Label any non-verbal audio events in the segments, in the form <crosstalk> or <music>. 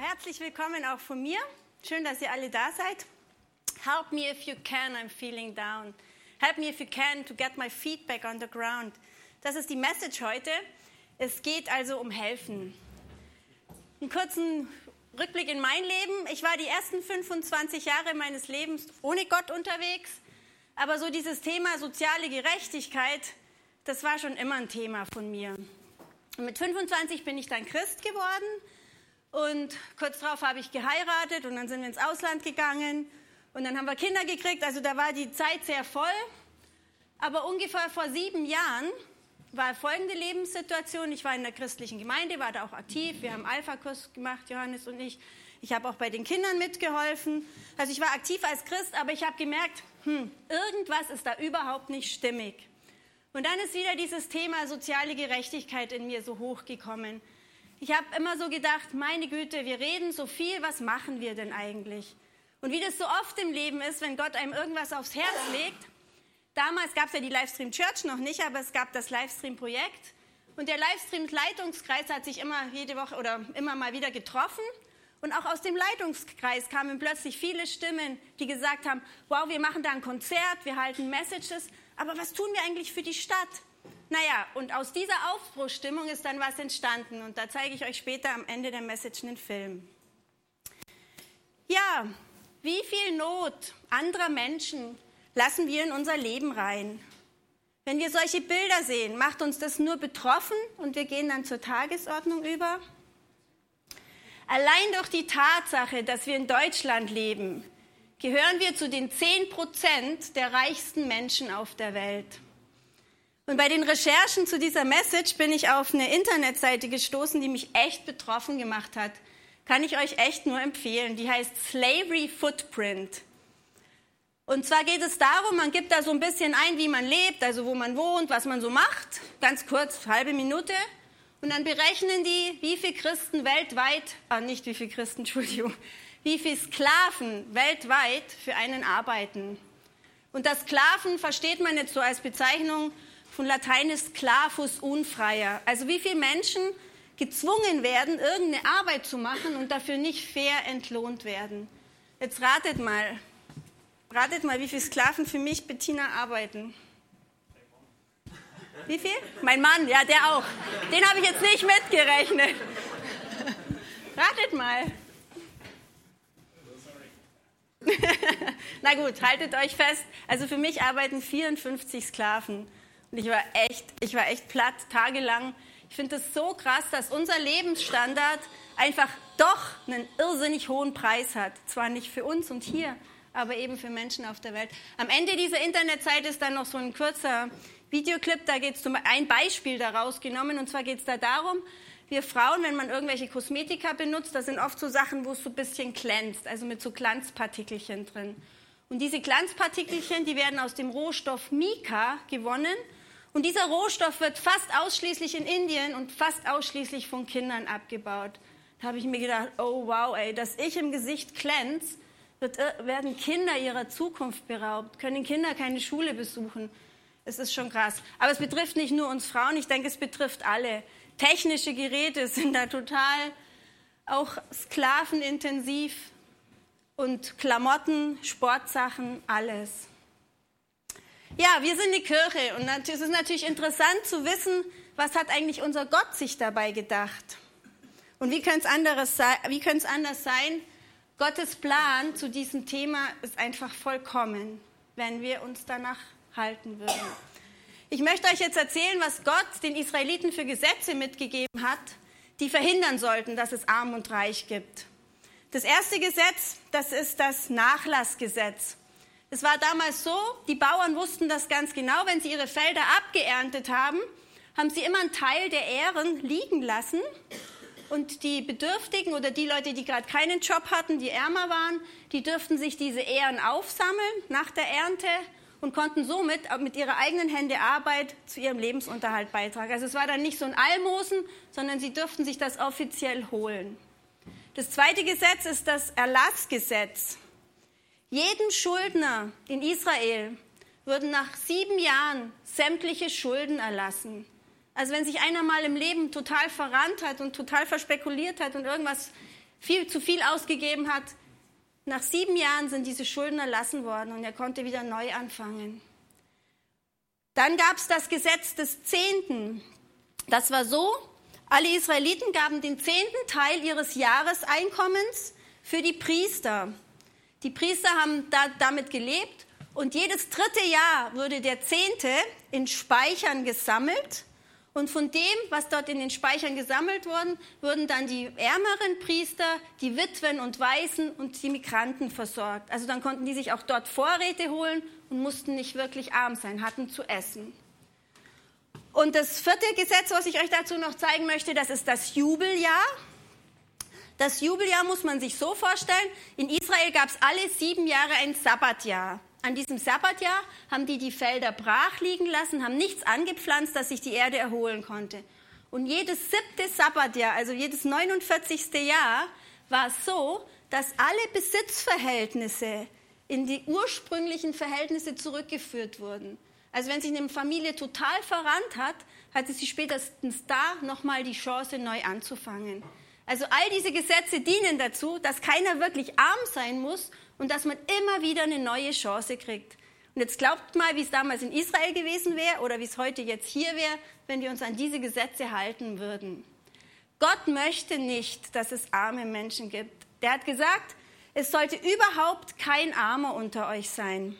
herzlich willkommen auch von mir. Schön, dass ihr alle da seid. Help me if you can, I'm feeling down. Help me if you can to get my feet back on the ground. Das ist die Message heute. Es geht also um Helfen. Einen kurzen Rückblick in mein Leben. Ich war die ersten 25 Jahre meines Lebens ohne Gott unterwegs. Aber so dieses Thema soziale Gerechtigkeit, das war schon immer ein Thema von mir. Und mit 25 bin ich dann Christ geworden und kurz darauf habe ich geheiratet und dann sind wir ins Ausland gegangen und dann haben wir Kinder gekriegt. Also da war die Zeit sehr voll. Aber ungefähr vor sieben Jahren war folgende Lebenssituation. Ich war in der christlichen Gemeinde, war da auch aktiv. Wir haben Alpha-Kurs gemacht, Johannes und ich. Ich habe auch bei den Kindern mitgeholfen. Also ich war aktiv als Christ, aber ich habe gemerkt, hm, irgendwas ist da überhaupt nicht stimmig. Und dann ist wieder dieses Thema soziale Gerechtigkeit in mir so hochgekommen. Ich habe immer so gedacht, meine Güte, wir reden so viel, was machen wir denn eigentlich? Und wie das so oft im Leben ist, wenn Gott einem irgendwas aufs Herz legt, damals gab es ja die Livestream Church noch nicht, aber es gab das Livestream-Projekt. Und der Livestream-Leitungskreis hat sich immer jede Woche oder immer mal wieder getroffen. Und auch aus dem Leitungskreis kamen plötzlich viele Stimmen, die gesagt haben, wow, wir machen da ein Konzert, wir halten Messages, aber was tun wir eigentlich für die Stadt? Naja, und aus dieser Aufbruchstimmung ist dann was entstanden. Und da zeige ich euch später am Ende der Message einen Film. Ja, wie viel Not anderer Menschen lassen wir in unser Leben rein? Wenn wir solche Bilder sehen, macht uns das nur betroffen und wir gehen dann zur Tagesordnung über? Allein durch die Tatsache, dass wir in Deutschland leben, gehören wir zu den 10 Prozent der reichsten Menschen auf der Welt. Und bei den Recherchen zu dieser Message bin ich auf eine Internetseite gestoßen, die mich echt betroffen gemacht hat. Kann ich euch echt nur empfehlen. Die heißt Slavery Footprint. Und zwar geht es darum, man gibt da so ein bisschen ein, wie man lebt, also wo man wohnt, was man so macht. Ganz kurz, halbe Minute. Und dann berechnen die, wie viele Christen weltweit, ah, nicht wie viele Christen, <laughs> Entschuldigung, wie viele Sklaven weltweit für einen arbeiten. Und das Sklaven versteht man jetzt so als Bezeichnung von Latein ist Sklavus unfreier. Also wie viele Menschen gezwungen werden, irgendeine Arbeit zu machen und dafür nicht fair entlohnt werden. Jetzt ratet mal, ratet mal, wie viele Sklaven für mich, Bettina, arbeiten. Wie viel? Mein Mann, ja, der auch. Den habe ich jetzt nicht mitgerechnet. Ratet mal. <laughs> Na gut, haltet euch fest. Also für mich arbeiten 54 Sklaven. Und ich war echt, ich war echt platt, tagelang. Ich finde es so krass, dass unser Lebensstandard einfach doch einen irrsinnig hohen Preis hat. Zwar nicht für uns und hier, aber eben für Menschen auf der Welt. Am Ende dieser Internetseite ist dann noch so ein kurzer Videoclip, da geht es um ein Beispiel daraus genommen. Und zwar geht es da darum, wir Frauen, wenn man irgendwelche Kosmetika benutzt, da sind oft so Sachen, wo es so ein bisschen glänzt, also mit so Glanzpartikelchen drin. Und diese Glanzpartikelchen, die werden aus dem Rohstoff Mika gewonnen. Und dieser Rohstoff wird fast ausschließlich in Indien und fast ausschließlich von Kindern abgebaut. Da habe ich mir gedacht, oh wow, ey, dass ich im Gesicht glänze, wird, äh, werden Kinder ihrer Zukunft beraubt, können Kinder keine Schule besuchen. Es ist schon krass. Aber es betrifft nicht nur uns Frauen, ich denke, es betrifft alle. Technische Geräte sind da total auch sklavenintensiv und Klamotten, Sportsachen, alles. Ja, wir sind die Kirche und es ist natürlich interessant zu wissen, was hat eigentlich unser Gott sich dabei gedacht? Und wie könnte es anders sein? Gottes Plan zu diesem Thema ist einfach vollkommen, wenn wir uns danach halten würden. Ich möchte euch jetzt erzählen, was Gott den Israeliten für Gesetze mitgegeben hat, die verhindern sollten, dass es arm und reich gibt. Das erste Gesetz, das ist das Nachlassgesetz. Es war damals so, die Bauern wussten das ganz genau, wenn sie ihre Felder abgeerntet haben, haben sie immer einen Teil der Ähren liegen lassen. Und die Bedürftigen oder die Leute, die gerade keinen Job hatten, die ärmer waren, die dürften sich diese Ähren aufsammeln nach der Ernte und konnten somit mit ihrer eigenen Hände Arbeit zu ihrem Lebensunterhalt beitragen. Also es war dann nicht so ein Almosen, sondern sie dürften sich das offiziell holen. Das zweite Gesetz ist das Erlassgesetz. Jedem Schuldner in Israel würden nach sieben Jahren sämtliche Schulden erlassen. Also wenn sich einer mal im Leben total verrannt hat und total verspekuliert hat und irgendwas viel zu viel ausgegeben hat. Nach sieben Jahren sind diese Schulden erlassen worden und er konnte wieder neu anfangen. Dann gab es das Gesetz des Zehnten. Das war so, alle Israeliten gaben den zehnten Teil ihres Jahreseinkommens für die Priester. Die Priester haben da, damit gelebt und jedes dritte Jahr wurde der Zehnte in Speichern gesammelt. Und von dem, was dort in den Speichern gesammelt wurde, wurden dann die ärmeren Priester, die Witwen und Waisen und die Migranten versorgt. Also dann konnten die sich auch dort Vorräte holen und mussten nicht wirklich arm sein, hatten zu essen. Und das vierte Gesetz, was ich euch dazu noch zeigen möchte, das ist das Jubeljahr. Das Jubeljahr muss man sich so vorstellen, in Israel gab es alle sieben Jahre ein Sabbatjahr. An diesem Sabbatjahr haben die die Felder brach liegen lassen, haben nichts angepflanzt, dass sich die Erde erholen konnte. Und jedes siebte Sabbatjahr, also jedes 49. Jahr, war es so, dass alle Besitzverhältnisse in die ursprünglichen Verhältnisse zurückgeführt wurden. Also wenn sich eine Familie total verrannt hat, hatte sie spätestens da nochmal die Chance, neu anzufangen. Also all diese Gesetze dienen dazu, dass keiner wirklich arm sein muss und dass man immer wieder eine neue Chance kriegt. Und jetzt glaubt mal, wie es damals in Israel gewesen wäre oder wie es heute jetzt hier wäre, wenn wir uns an diese Gesetze halten würden. Gott möchte nicht, dass es arme Menschen gibt. Der hat gesagt, es sollte überhaupt kein Armer unter euch sein.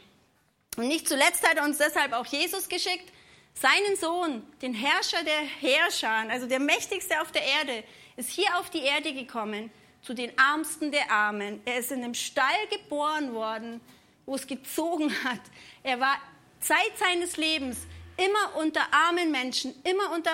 Und nicht zuletzt hat er uns deshalb auch Jesus geschickt, seinen Sohn, den Herrscher der Herrscher, also der mächtigste auf der Erde, ist hier auf die Erde gekommen, zu den Ärmsten der Armen. Er ist in einem Stall geboren worden, wo es gezogen <laughs> hat. Er war Zeit seines Lebens immer unter armen Menschen, immer unter.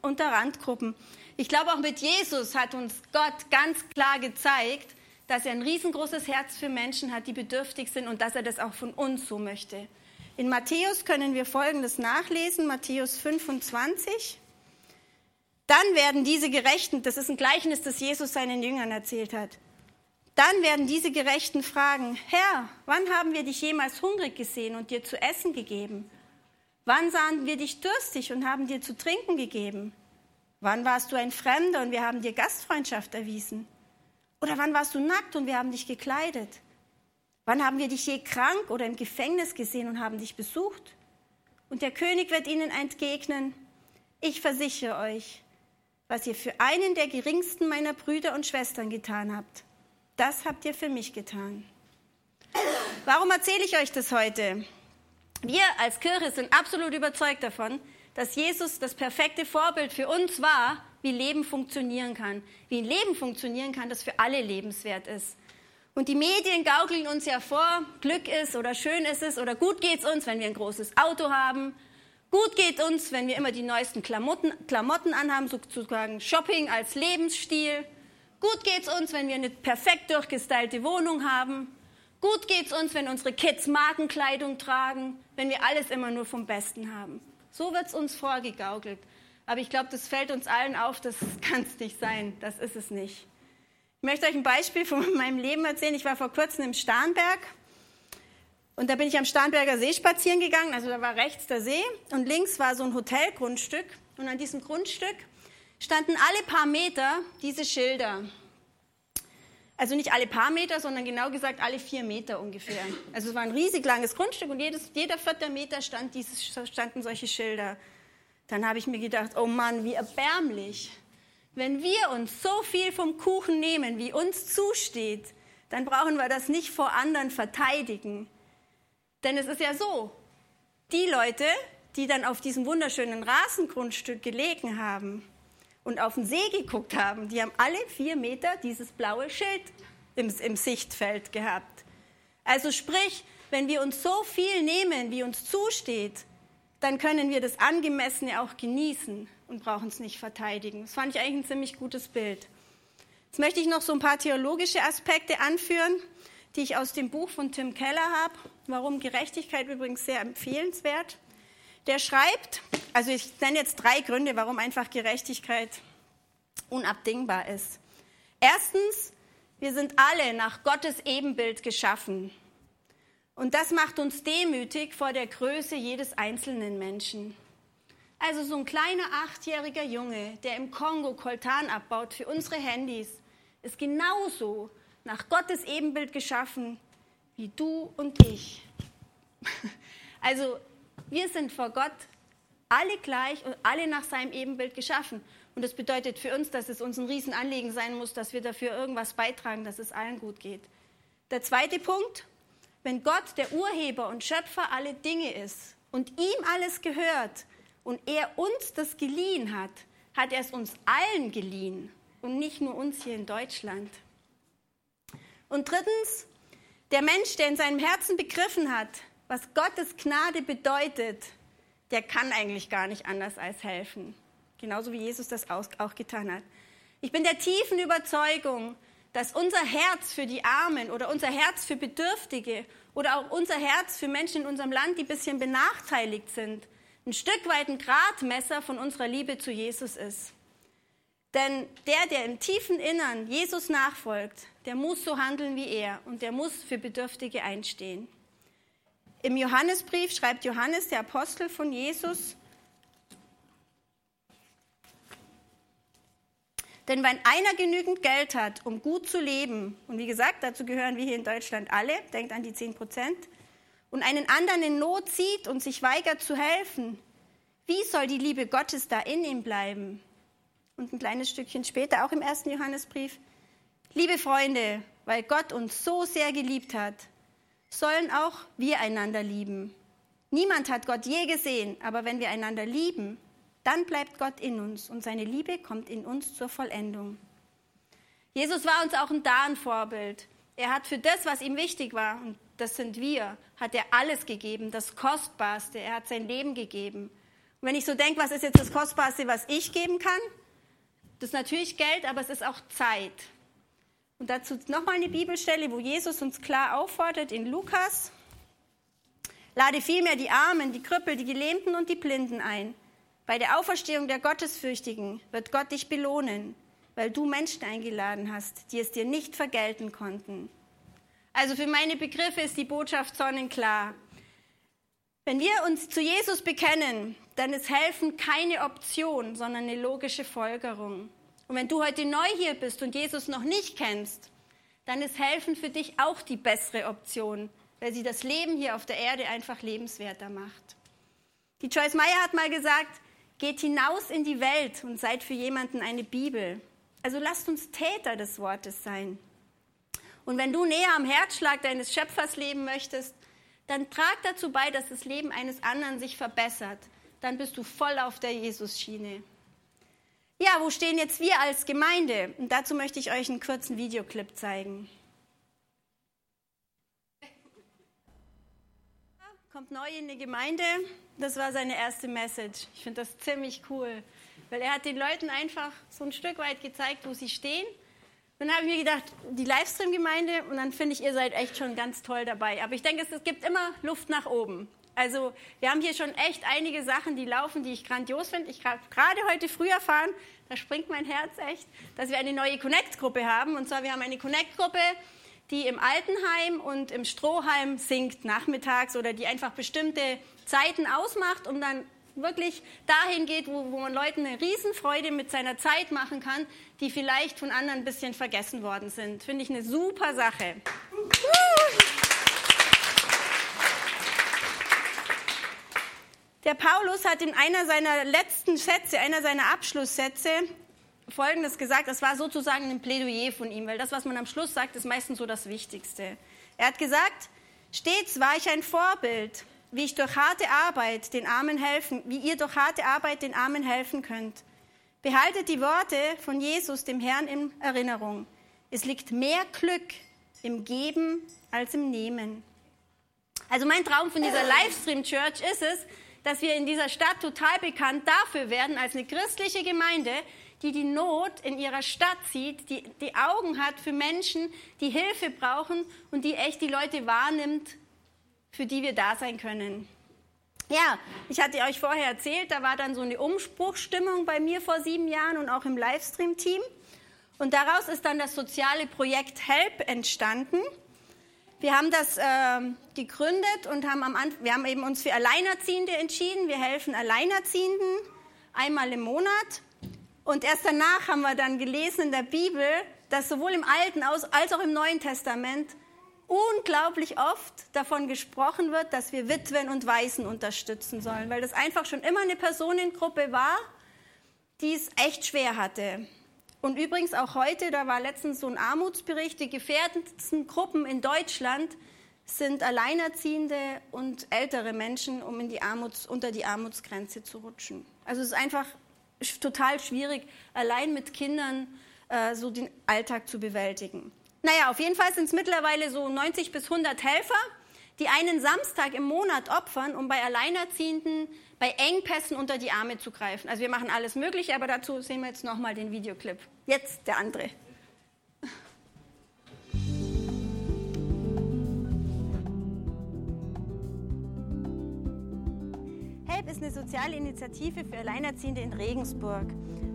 Unter Randgruppen. Ich glaube, auch mit Jesus hat uns Gott ganz klar gezeigt, dass er ein riesengroßes Herz für Menschen hat, die bedürftig sind und dass er das auch von uns so möchte. In Matthäus können wir Folgendes nachlesen, Matthäus 25. Dann werden diese Gerechten, das ist ein Gleichnis, das Jesus seinen Jüngern erzählt hat, dann werden diese Gerechten fragen, Herr, wann haben wir dich jemals hungrig gesehen und dir zu essen gegeben? Wann sahen wir dich durstig und haben dir zu trinken gegeben? Wann warst du ein Fremder und wir haben dir Gastfreundschaft erwiesen? Oder wann warst du nackt und wir haben dich gekleidet? Wann haben wir dich je krank oder im Gefängnis gesehen und haben dich besucht? Und der König wird ihnen entgegnen, ich versichere euch, was ihr für einen der geringsten meiner Brüder und Schwestern getan habt, das habt ihr für mich getan. Warum erzähle ich euch das heute? Wir als Kirche sind absolut überzeugt davon, dass Jesus das perfekte Vorbild für uns war, wie Leben funktionieren kann. Wie ein Leben funktionieren kann, das für alle lebenswert ist. Und die Medien gaukeln uns ja vor, Glück ist oder schön ist es oder gut geht's uns, wenn wir ein großes Auto haben, Gut geht uns, wenn wir immer die neuesten Klamotten, Klamotten anhaben, sozusagen Shopping als Lebensstil. Gut geht es uns, wenn wir eine perfekt durchgestylte Wohnung haben. Gut geht es uns, wenn unsere Kids Markenkleidung tragen, wenn wir alles immer nur vom Besten haben. So wird es uns vorgegaukelt. Aber ich glaube, das fällt uns allen auf, das <laughs> kann es nicht sein. Das ist es nicht. Ich möchte euch ein Beispiel von <laughs> meinem Leben erzählen. Ich war vor kurzem im Starnberg und da bin ich am Starnberger See spazieren gegangen, also da war rechts der See und links war so ein Hotelgrundstück. Und an diesem Grundstück standen alle paar Meter diese Schilder. Also nicht alle paar Meter, sondern genau gesagt alle vier Meter ungefähr. Also es war ein riesig langes Grundstück und jedes, jeder vierte Meter stand dieses, standen solche Schilder. Dann habe ich mir gedacht, oh Mann, wie erbärmlich. Wenn wir uns so viel vom Kuchen nehmen, wie uns zusteht, dann brauchen wir das nicht vor anderen verteidigen. Denn es ist ja so, die Leute, die dann auf diesem wunderschönen Rasengrundstück gelegen haben und auf den See geguckt haben, die haben alle vier Meter dieses blaue Schild im, im Sichtfeld gehabt. Also sprich, wenn wir uns so viel nehmen, wie uns zusteht, dann können wir das Angemessene auch genießen und brauchen es nicht verteidigen. Das fand ich eigentlich ein ziemlich gutes Bild. Jetzt möchte ich noch so ein paar theologische Aspekte anführen die ich aus dem Buch von Tim Keller habe. Warum Gerechtigkeit übrigens sehr empfehlenswert. Der schreibt, also ich nenne jetzt drei Gründe, warum einfach Gerechtigkeit unabdingbar ist. Erstens, wir sind alle nach Gottes Ebenbild geschaffen. Und das macht uns demütig vor der Größe jedes einzelnen Menschen. Also so ein kleiner achtjähriger Junge, der im Kongo Koltan abbaut für unsere Handys, ist genauso nach Gottes Ebenbild geschaffen wie du und ich. <laughs> Also wir sind vor Gott alle gleich und alle nach seinem Ebenbild geschaffen. Und das bedeutet für uns, dass es uns ein Riesenanliegen sein muss, dass wir dafür irgendwas beitragen, dass es allen gut geht. Der zweite Punkt, wenn Gott der Urheber und Schöpfer aller Dinge ist und ihm alles gehört und er uns das geliehen hat, hat er es uns allen geliehen und nicht nur uns hier in Deutschland. Und drittens, der Mensch, der in seinem Herzen begriffen hat, was Gottes Gnade bedeutet, der kann eigentlich gar nicht anders als helfen. Genauso wie Jesus das auch getan hat. Ich bin der tiefen Überzeugung, dass unser Herz für die Armen oder unser Herz für Bedürftige oder auch unser Herz für Menschen in unserem Land, die ein bisschen benachteiligt sind, ein Stück weit ein Gradmesser von unserer Liebe zu Jesus ist. Denn der, der im tiefen Innern Jesus nachfolgt, der muss so handeln wie er und der muss für Bedürftige einstehen. Im Johannesbrief schreibt Johannes, der Apostel von Jesus, Denn wenn einer genügend Geld hat, um gut zu leben, und wie gesagt, dazu gehören wir hier in Deutschland alle, denkt an die 10 Prozent, und einen anderen in Not sieht und sich weigert zu helfen, wie soll die Liebe Gottes da in ihm bleiben? Und ein kleines Stückchen später, auch im ersten Johannesbrief, liebe Freunde, weil Gott uns so sehr geliebt hat, sollen auch wir einander lieben. Niemand hat Gott je gesehen, aber wenn wir einander lieben, dann bleibt Gott in uns und seine Liebe kommt in uns zur Vollendung. Jesus war uns auch ein da. Er hat für das, was ihm wichtig war, und das sind wir, hat er alles gegeben, das Kostbarste. Er hat sein Leben gegeben. Und wenn ich so denke, was ist jetzt das Kostbarste, was ich geben kann? Das ist natürlich Geld, aber es ist auch Zeit. Und dazu nochmal eine Bibelstelle, wo Jesus uns klar auffordert in Lukas. Lade vielmehr die Armen, die Krüppel, die Gelähmten und die Blinden ein. Bei der Auferstehung der Gottesfürchtigen wird Gott dich belohnen, weil du Menschen eingeladen hast, die es dir nicht vergelten konnten. Also für meine Begriffe ist die Botschaft sonnenklar. Wenn wir uns zu Jesus bekennen, dann ist helfen keine Option, sondern eine logische Folgerung. Und wenn du heute neu hier bist und Jesus noch nicht kennst, dann ist helfen für dich auch die bessere Option, weil sie das Leben hier auf der Erde einfach lebenswerter macht. Die Joyce Meyer hat mal gesagt, geht hinaus in die Welt und seid für jemanden eine Bibel. Also lasst uns Täter des Wortes sein. Und wenn du näher am Herzschlag deines Schöpfers leben möchtest, dann trag dazu bei, dass das Leben eines anderen sich verbessert. Dann bist du voll auf der Jesus-Schiene. Ja, wo stehen jetzt wir als Gemeinde? Und dazu möchte ich euch einen kurzen Videoclip zeigen. Kommt neu in die Gemeinde. Das war seine erste Message. Ich finde das ziemlich cool, weil er hat den Leuten einfach so ein Stück weit gezeigt, wo sie stehen. Dann habe ich mir gedacht, die Livestream-Gemeinde, und dann finde ich, ihr seid echt schon ganz toll dabei. Aber ich denke, es, es gibt immer Luft nach oben. Also wir haben hier schon echt einige Sachen, die laufen, die ich grandios finde. Ich habe gerade heute früh erfahren, da springt mein Herz echt, dass wir eine neue Connect-Gruppe haben. Und zwar, wir haben eine Connect-Gruppe, die im Altenheim und im Strohheim singt nachmittags oder die einfach bestimmte Zeiten ausmacht und dann wirklich dahin geht, wo, wo man Leuten eine Riesenfreude mit seiner Zeit machen kann, die vielleicht von anderen ein bisschen vergessen worden sind. Finde ich eine super Sache. Der Paulus hat in einer seiner letzten Sätze, einer seiner Abschlusssätze, Folgendes gesagt. Das war sozusagen ein Plädoyer von ihm, weil das, was man am Schluss sagt, ist meistens so das Wichtigste. Er hat gesagt, stets war ich ein Vorbild, wie ich durch harte Arbeit den Armen helfen, wie ihr durch harte Arbeit den Armen helfen könnt. Behaltet die Worte von Jesus, dem Herrn, in Erinnerung. Es liegt mehr Glück im Geben als im Nehmen. Also mein Traum von dieser Livestream Church ist es, dass wir in dieser Stadt total bekannt dafür werden, als eine christliche Gemeinde, die die Not in ihrer Stadt sieht, die die Augen hat für Menschen, die Hilfe brauchen und die echt die Leute wahrnimmt, für die wir da sein können. Ja, ich hatte euch vorher erzählt, da war dann so eine Umbruchstimmung bei mir vor sieben Jahren und auch im Livestream-Team. Und daraus ist dann das soziale Projekt HELP entstanden. Wir haben das äh, gegründet und haben, am wir haben eben uns für Alleinerziehende entschieden. Wir helfen Alleinerziehenden einmal im Monat. Und erst danach haben wir dann gelesen in der Bibel, dass sowohl im Alten als auch im Neuen Testament unglaublich oft davon gesprochen wird, dass wir Witwen und Waisen unterstützen sollen, weil das einfach schon immer eine Personengruppe war, die es echt schwer hatte. Und übrigens auch heute, da war letztens so ein Armutsbericht, die gefährdendsten Gruppen in Deutschland sind Alleinerziehende und ältere Menschen, um in die Armuts, unter die Armutsgrenze zu rutschen. Also es ist einfach total schwierig, allein mit Kindern äh, so den Alltag zu bewältigen. Naja, auf jeden Fall sind es mittlerweile so 90 bis 100 Helfer, die einen Samstag im Monat opfern, um bei Alleinerziehenden bei Engpässen unter die Arme zu greifen. Also wir machen alles Mögliche, aber dazu sehen wir jetzt nochmal den Videoclip. Jetzt der andere. HELP ist eine soziale Initiative für Alleinerziehende in Regensburg.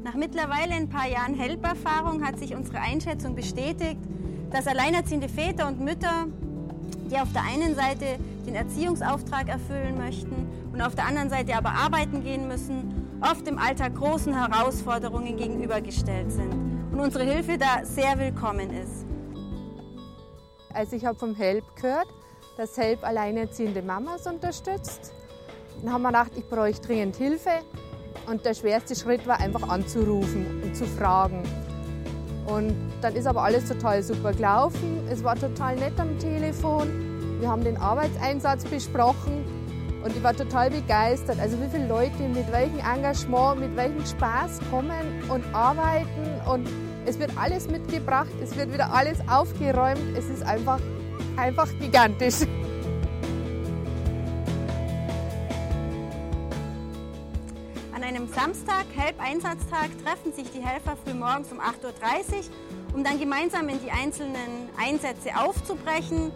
Nach mittlerweile ein paar Jahren HELP-Erfahrung hat sich unsere Einschätzung bestätigt, dass alleinerziehende Väter und Mütter, die auf der einen Seite den Erziehungsauftrag erfüllen möchten und auf der anderen Seite aber arbeiten gehen müssen, oft im Alltag großen Herausforderungen gegenübergestellt sind und unsere Hilfe da sehr willkommen ist. Also ich habe vom HELP gehört, dass HELP alleinerziehende Mamas unterstützt. Dann haben wir gedacht, ich bräuchte dringend Hilfe. Und der schwerste Schritt war einfach anzurufen und zu fragen. Und dann ist aber alles total super gelaufen. Es war total nett am Telefon. Wir haben den Arbeitseinsatz besprochen und ich war total begeistert. Also wie viele Leute mit welchem Engagement, mit welchem Spaß kommen und arbeiten und es wird alles mitgebracht, es wird wieder alles aufgeräumt. Es ist einfach, einfach gigantisch. Samstag, Help-Einsatztag, treffen sich die Helfer früh morgens um 8.30 Uhr, um dann gemeinsam in die einzelnen Einsätze aufzubrechen,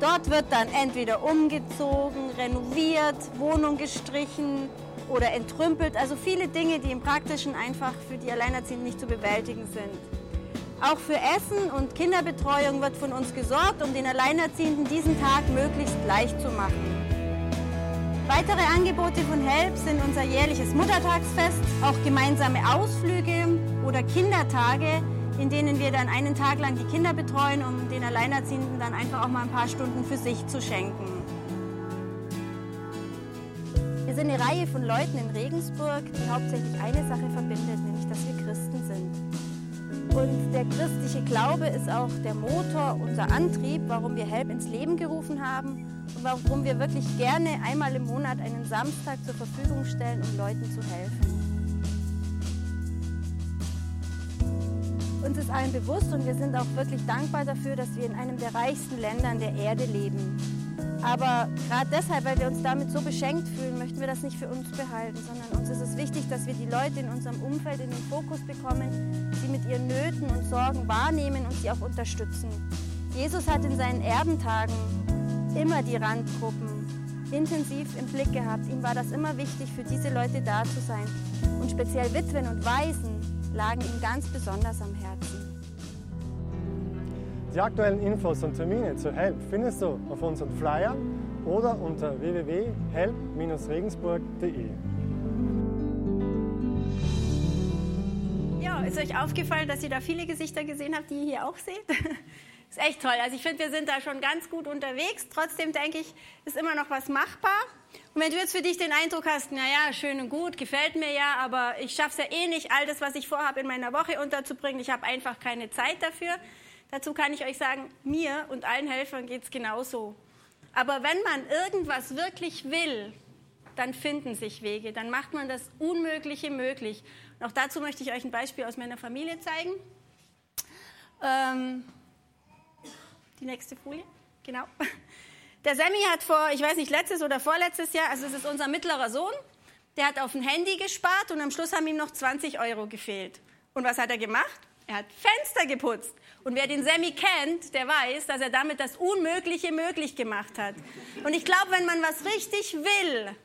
Dort wird dann entweder umgezogen, renoviert, Wohnung gestrichen oder entrümpelt. Also viele Dinge, die im Praktischen einfach für die Alleinerziehenden nicht zu bewältigen sind. Auch für Essen und Kinderbetreuung wird von uns gesorgt, um den Alleinerziehenden diesen Tag möglichst leicht zu machen. Weitere Angebote von HELP sind unser jährliches Muttertagsfest, auch gemeinsame Ausflüge oder Kindertage, in denen wir dann einen Tag lang die Kinder betreuen, um den Alleinerziehenden dann einfach auch mal ein paar Stunden für sich zu schenken. Wir sind eine Reihe von Leuten in Regensburg, die hauptsächlich eine Sache verbindet, nämlich dass wir Christen sind. Und der christliche Glaube ist auch der Motor, unser Antrieb, warum wir Help ins Leben gerufen haben warum wir wirklich gerne einmal im Monat einen Samstag zur Verfügung stellen, um Leuten zu helfen. Uns ist allen bewusst und wir sind auch wirklich dankbar dafür, dass wir in einem der reichsten Länder der Erde leben. Aber gerade deshalb, weil wir uns damit so beschenkt fühlen, möchten wir das nicht für uns behalten, sondern uns ist es wichtig, dass wir die Leute in unserem Umfeld in den Fokus bekommen, sie mit ihren Nöten und Sorgen wahrnehmen und sie auch unterstützen. Jesus hat in seinen Erbentagen immer die Randgruppen intensiv im Blick gehabt. Ihm war das immer wichtig, für diese Leute da zu sein. Und speziell Witwen und Waisen lagen ihm ganz besonders am Herzen. Die aktuellen Infos und Termine zu HELP findest du auf unseren Flyer oder unter www.help-regensburg.de. Ja, ist euch aufgefallen, dass ihr da viele Gesichter gesehen habt, die ihr hier auch seht? <laughs> ist echt toll. Also ich finde, wir sind da schon ganz gut unterwegs. Trotzdem denke ich, ist immer noch was machbar. Und wenn du jetzt für dich den Eindruck hast, naja, schön und gut, gefällt mir ja, aber ich schaffe es ja eh nicht, all das, was ich vorhabe, in meiner Woche unterzubringen, ich habe einfach keine Zeit dafür, dazu kann ich euch sagen, mir und allen Helfern geht es genauso. Aber wenn man irgendwas wirklich will, dann finden sich Wege, dann macht man das Unmögliche möglich. Und auch dazu möchte ich euch ein Beispiel aus meiner Familie zeigen. Ähm, die nächste Folie, genau. Der Sammy hat vor, ich weiß nicht, letztes oder vorletztes Jahr, also es ist unser mittlerer Sohn, der hat auf ein Handy gespart und am Schluss haben ihm noch 20 Euro gefehlt. Und was hat er gemacht? Er hat Fenster geputzt. Und wer den Sammy kennt, der weiß, dass er damit das Unmögliche möglich gemacht hat. Und ich glaube, wenn man was richtig will,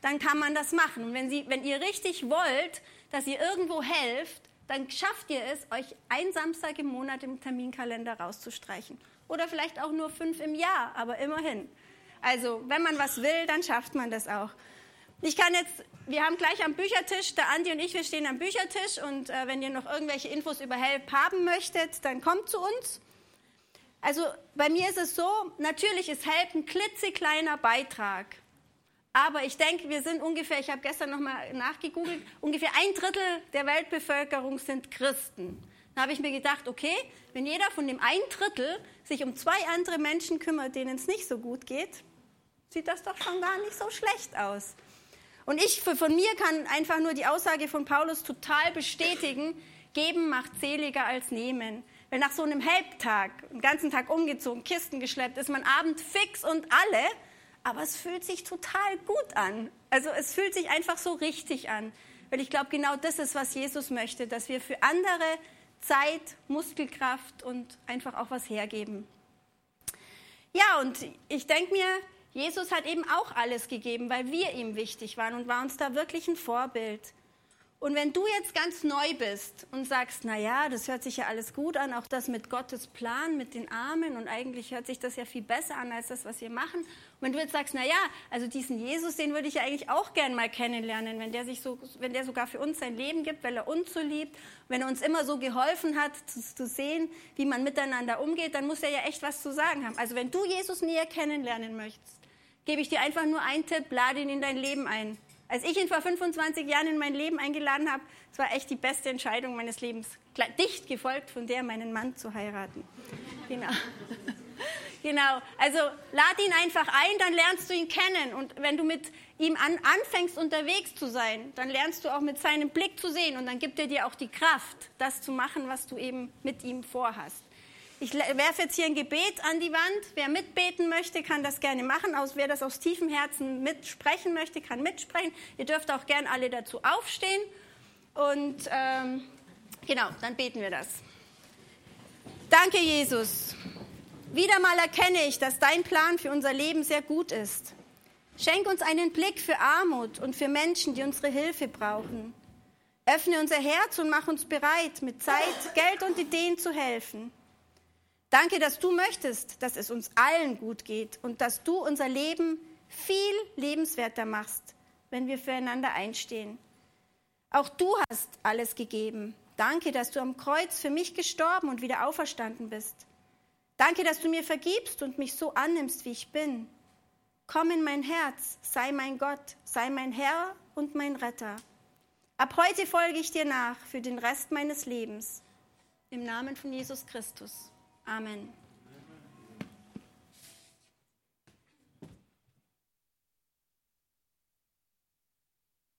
dann kann man das machen. Und wenn, Sie, wenn ihr richtig wollt, dass ihr irgendwo helft, dann schafft ihr es, euch ein Samstag im Monat im Terminkalender rauszustreichen. Oder vielleicht auch nur fünf im Jahr, aber immerhin. Also, wenn man was will, dann schafft man das auch. Ich kann jetzt, wir haben gleich am Büchertisch, der Andi und ich, wir stehen am Büchertisch und äh, wenn ihr noch irgendwelche Infos über Help haben möchtet, dann kommt zu uns. Also bei mir ist es so, natürlich ist Help ein klitzekleiner Beitrag. Aber ich denke, wir sind ungefähr, ich habe gestern nochmal nachgegoogelt, ungefähr ein Drittel der Weltbevölkerung sind Christen. Da habe ich mir gedacht, okay, wenn jeder von dem ein Drittel sich um zwei andere Menschen kümmert, denen es nicht so gut geht, sieht das doch schon gar nicht so schlecht aus. Und ich von mir kann einfach nur die Aussage von Paulus total bestätigen, geben macht seliger als nehmen. Wenn nach so einem Helptag, einen ganzen Tag umgezogen, Kisten geschleppt, ist man abend fix und alle, aber es fühlt sich total gut an. Also es fühlt sich einfach so richtig an. Weil ich glaube, genau das ist, was Jesus möchte, dass wir für andere Zeit, Muskelkraft und einfach auch was hergeben. Ja, und ich denke mir, Jesus hat eben auch alles gegeben, weil wir ihm wichtig waren und war uns da wirklich ein Vorbild. Und wenn du jetzt ganz neu bist und sagst, na ja, das hört sich ja alles gut an, auch das mit Gottes Plan, mit den Armen und eigentlich hört sich das ja viel besser an als das, was wir machen. Und wenn du jetzt sagst, na ja, also diesen Jesus, den würde ich ja eigentlich auch gern mal kennenlernen, wenn der sich so, wenn der sogar für uns sein Leben gibt, weil er uns so liebt, wenn er uns immer so geholfen hat, zu, zu sehen, wie man miteinander umgeht, dann muss er ja echt was zu sagen haben. Also wenn du Jesus näher kennenlernen möchtest, gebe ich dir einfach nur einen Tipp, lade ihn in dein Leben ein. Als ich ihn vor 25 Jahren in mein Leben eingeladen habe, es war echt die beste Entscheidung meines Lebens. Dicht gefolgt von der, meinen Mann zu heiraten. Genau. <laughs> genau. Also lad ihn einfach ein, dann lernst du ihn kennen. Und wenn du mit ihm an, anfängst, unterwegs zu sein, dann lernst du auch mit seinem Blick zu sehen. Und dann gibt er dir auch die Kraft, das zu machen, was du eben mit ihm vorhast. Ich werfe jetzt hier ein Gebet an die Wand. Wer mitbeten möchte, kann das gerne machen. wer das aus tiefem Herzen mitsprechen möchte, kann mitsprechen. Ihr dürft auch gerne alle dazu aufstehen. Und ähm, genau, dann beten wir das. Danke, Jesus. Wieder mal erkenne ich, dass dein Plan für unser Leben sehr gut ist. Schenk uns einen Blick für Armut und für Menschen, die unsere Hilfe brauchen. Öffne unser Herz und mach uns bereit, mit Zeit, Geld und Ideen zu helfen. Danke, dass du möchtest, dass es uns allen gut geht und dass du unser Leben viel lebenswerter machst, wenn wir füreinander einstehen. Auch du hast alles gegeben. Danke, dass du am Kreuz für mich gestorben und wieder auferstanden bist. Danke, dass du mir vergibst und mich so annimmst, wie ich bin. Komm in mein Herz, sei mein Gott, sei mein Herr und mein Retter. Ab heute folge ich dir nach für den Rest meines Lebens. Im Namen von Jesus Christus. Amen.